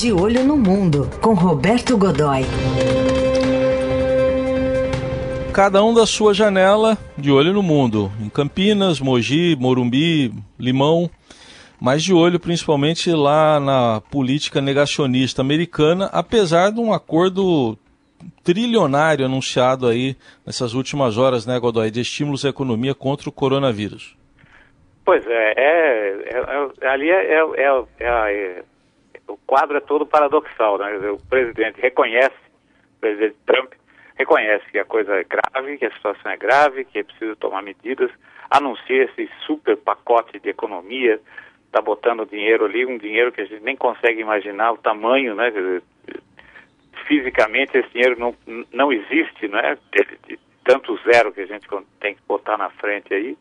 De Olho no Mundo, com Roberto Godoy. Cada um da sua janela, de olho no mundo. Em Campinas, Mogi, Morumbi, Limão, mas de olho principalmente lá na política negacionista americana, apesar de um acordo trilionário anunciado aí nessas últimas horas, né, Godoy, de estímulos à economia contra o coronavírus. Pois é, é, é, é ali é, é, o quadro é todo paradoxal, né? O presidente reconhece, o presidente Trump reconhece que a coisa é grave, que a situação é grave, que é preciso tomar medidas, anuncia esse super pacote de economia, está botando dinheiro ali, um dinheiro que a gente nem consegue imaginar o tamanho, né? Fisicamente esse dinheiro não, não existe, né? De, de tanto zero que a gente tem que botar na frente aí,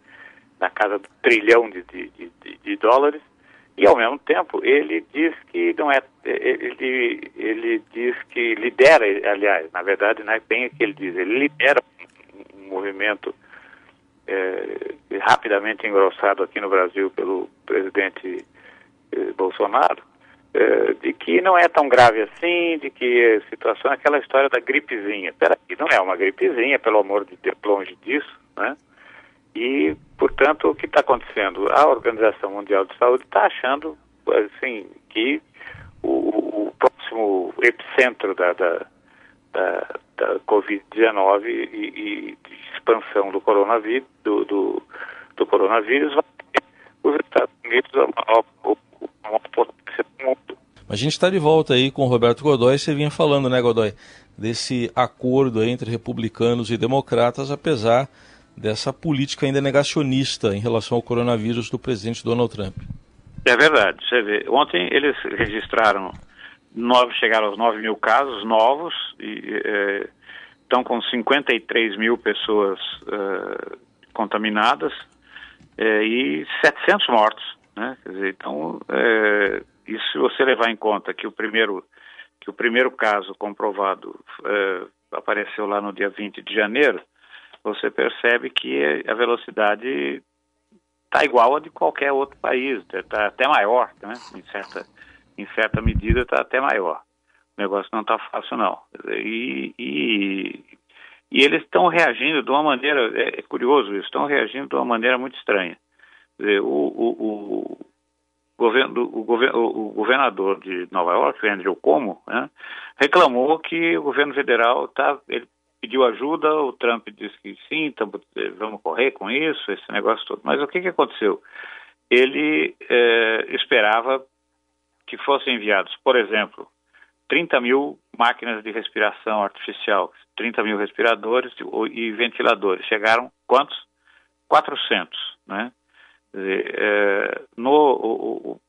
na casa do trilhão de, de, de, de dólares. E ao mesmo tempo ele diz que não é ele ele diz que lidera aliás na verdade não é bem o que ele diz ele lidera um movimento é, rapidamente engrossado aqui no Brasil pelo presidente eh, Bolsonaro é, de que não é tão grave assim de que a situação é aquela história da gripezinha. Peraí não é uma gripezinha pelo amor de Deus longe disso né? E, portanto, o que está acontecendo? A Organização Mundial de Saúde está achando assim, que o, o próximo epicentro da, da, da, da Covid-19 e, e, de expansão do coronavírus, do, do, do coronavírus vai ser os Estados Unidos, a maior, a maior potência do mundo. A gente está de volta aí com o Roberto Godoy. Você vinha falando, né, Godoy, desse acordo entre republicanos e democratas, apesar dessa política ainda negacionista em relação ao coronavírus do presidente Donald Trump. É verdade. Você vê, ontem eles registraram, nove, chegaram aos 9 mil casos novos e é, estão com 53 mil pessoas é, contaminadas é, e 700 mortos. Né? Dizer, então, é, e se você levar em conta que o primeiro, que o primeiro caso comprovado é, apareceu lá no dia 20 de janeiro, você percebe que a velocidade está igual a de qualquer outro país, está até maior, né? em, certa, em certa medida está até maior. O negócio não está fácil, não. E, e, e eles estão reagindo de uma maneira, é, é, curioso isso, estão reagindo de uma maneira muito estranha. Dizer, o, o, o, governo, o, o, governador de Nova York, Andrew Cuomo, né, reclamou que o governo federal tá, ele pediu ajuda, o Trump disse que sim, tamo, eh, vamos correr com isso, esse negócio todo. Mas o que, que aconteceu? Ele é, esperava que fossem enviados, por exemplo, 30 mil máquinas de respiração artificial, 30 mil respiradores e ventiladores. Chegaram quantos? 400, né? É, no, o, o,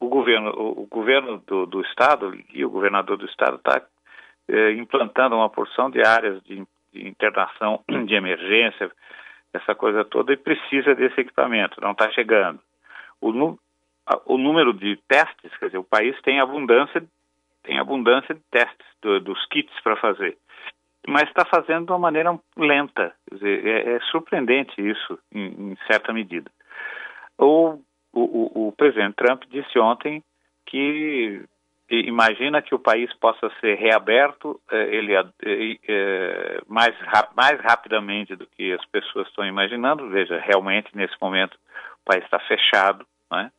o, governo, o, o governo do, do, estado e o governador do estado está eh, implantando uma porção de áreas de, de, internação de emergência, essa coisa toda, e precisa desse equipamento, não está chegando. O, o, número de testes, quer dizer, o país tem abundância, tem abundância de testes, do, dos kits para fazer, mas está fazendo de uma maneira lenta, dizer, é, é, surpreendente isso, em, em certa medida. O, o, o presidente Trump disse ontem que imagina que o país possa ser reaberto eh, ele é, mais, mais rapidamente do que as pessoas estão imaginando. Veja, realmente nesse momento o país está fechado, né?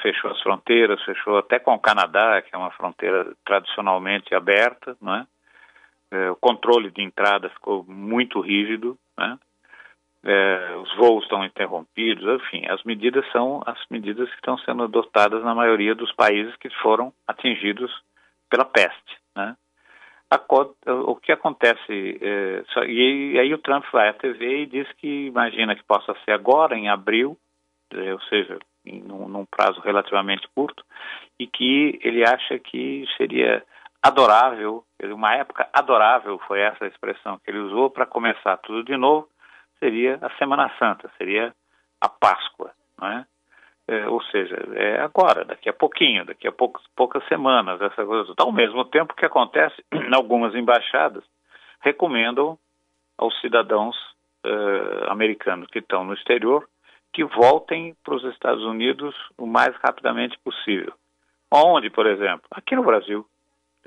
fechou as fronteiras, fechou até com o Canadá, que é uma fronteira tradicionalmente aberta, né? O controle de entrada ficou muito rígido, né? É, os voos estão interrompidos, enfim, as medidas são as medidas que estão sendo adotadas na maioria dos países que foram atingidos pela peste, né? A, o que acontece, é, só, e, e, aí o Trump vai à TV e diz que imagina que possa ser agora, em abril, é, ou seja, em, num, num prazo relativamente curto, e que ele acha que seria adorável, uma época adorável foi essa expressão que ele usou para começar tudo de novo, seria a Semana Santa, seria a Páscoa, não é? É, ou seja, é agora, daqui a pouquinho, daqui a poucos, poucas semanas, essa coisa. Ao mesmo tempo que acontece, algumas embaixadas recomendam aos cidadãos uh, americanos que estão no exterior que voltem para os Estados Unidos o mais rapidamente possível. Onde, por exemplo? Aqui no Brasil.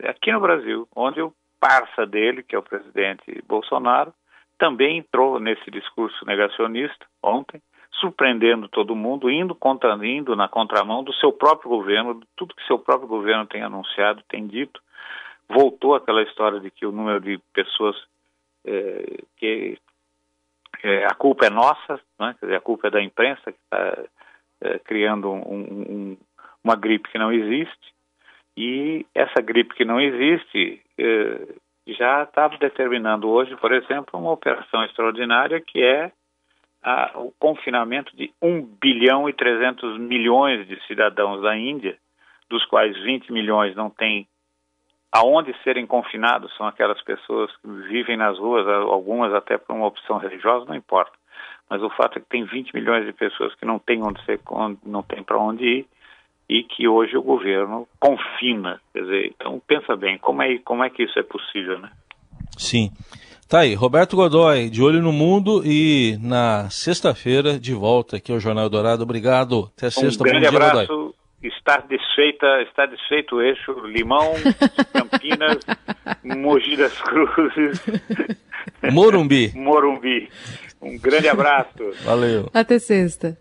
Aqui no Brasil, onde o parça dele, que é o presidente Bolsonaro, também entrou nesse discurso negacionista ontem, surpreendendo todo mundo, indo, contra, indo na contramão do seu próprio governo, de tudo que seu próprio governo tem anunciado, tem dito. Voltou aquela história de que o número de pessoas é, que é, a culpa é nossa, né? Dizer, a culpa é da imprensa que está é, criando um, um, uma gripe que não existe. E essa gripe que não existe já está determinando hoje, por exemplo, uma operação extraordinária que é a, o confinamento de 1 bilhão e 300 milhões de cidadãos da Índia, dos quais 20 milhões não têm aonde serem confinados, são aquelas pessoas que vivem nas ruas, algumas até por uma opção religiosa, não importa. Mas o fato é que tem 20 milhões de pessoas que não têm onde ser, não tem para onde ir e que hoje o governo confina. Quer dizer, então pensa bem, como é, como é que isso é possível, né? Sim. Tá aí, Roberto Godoy, de olho no mundo e na sexta-feira de volta aqui ao Jornal Dourado. Obrigado. Até sexta. Um grande abraço. Godoy. Está desfeita, está desfeito o eixo Limão, Campinas, Mogi das Cruzes, Morumbi. Morumbi. Um grande abraço. Valeu. Até sexta.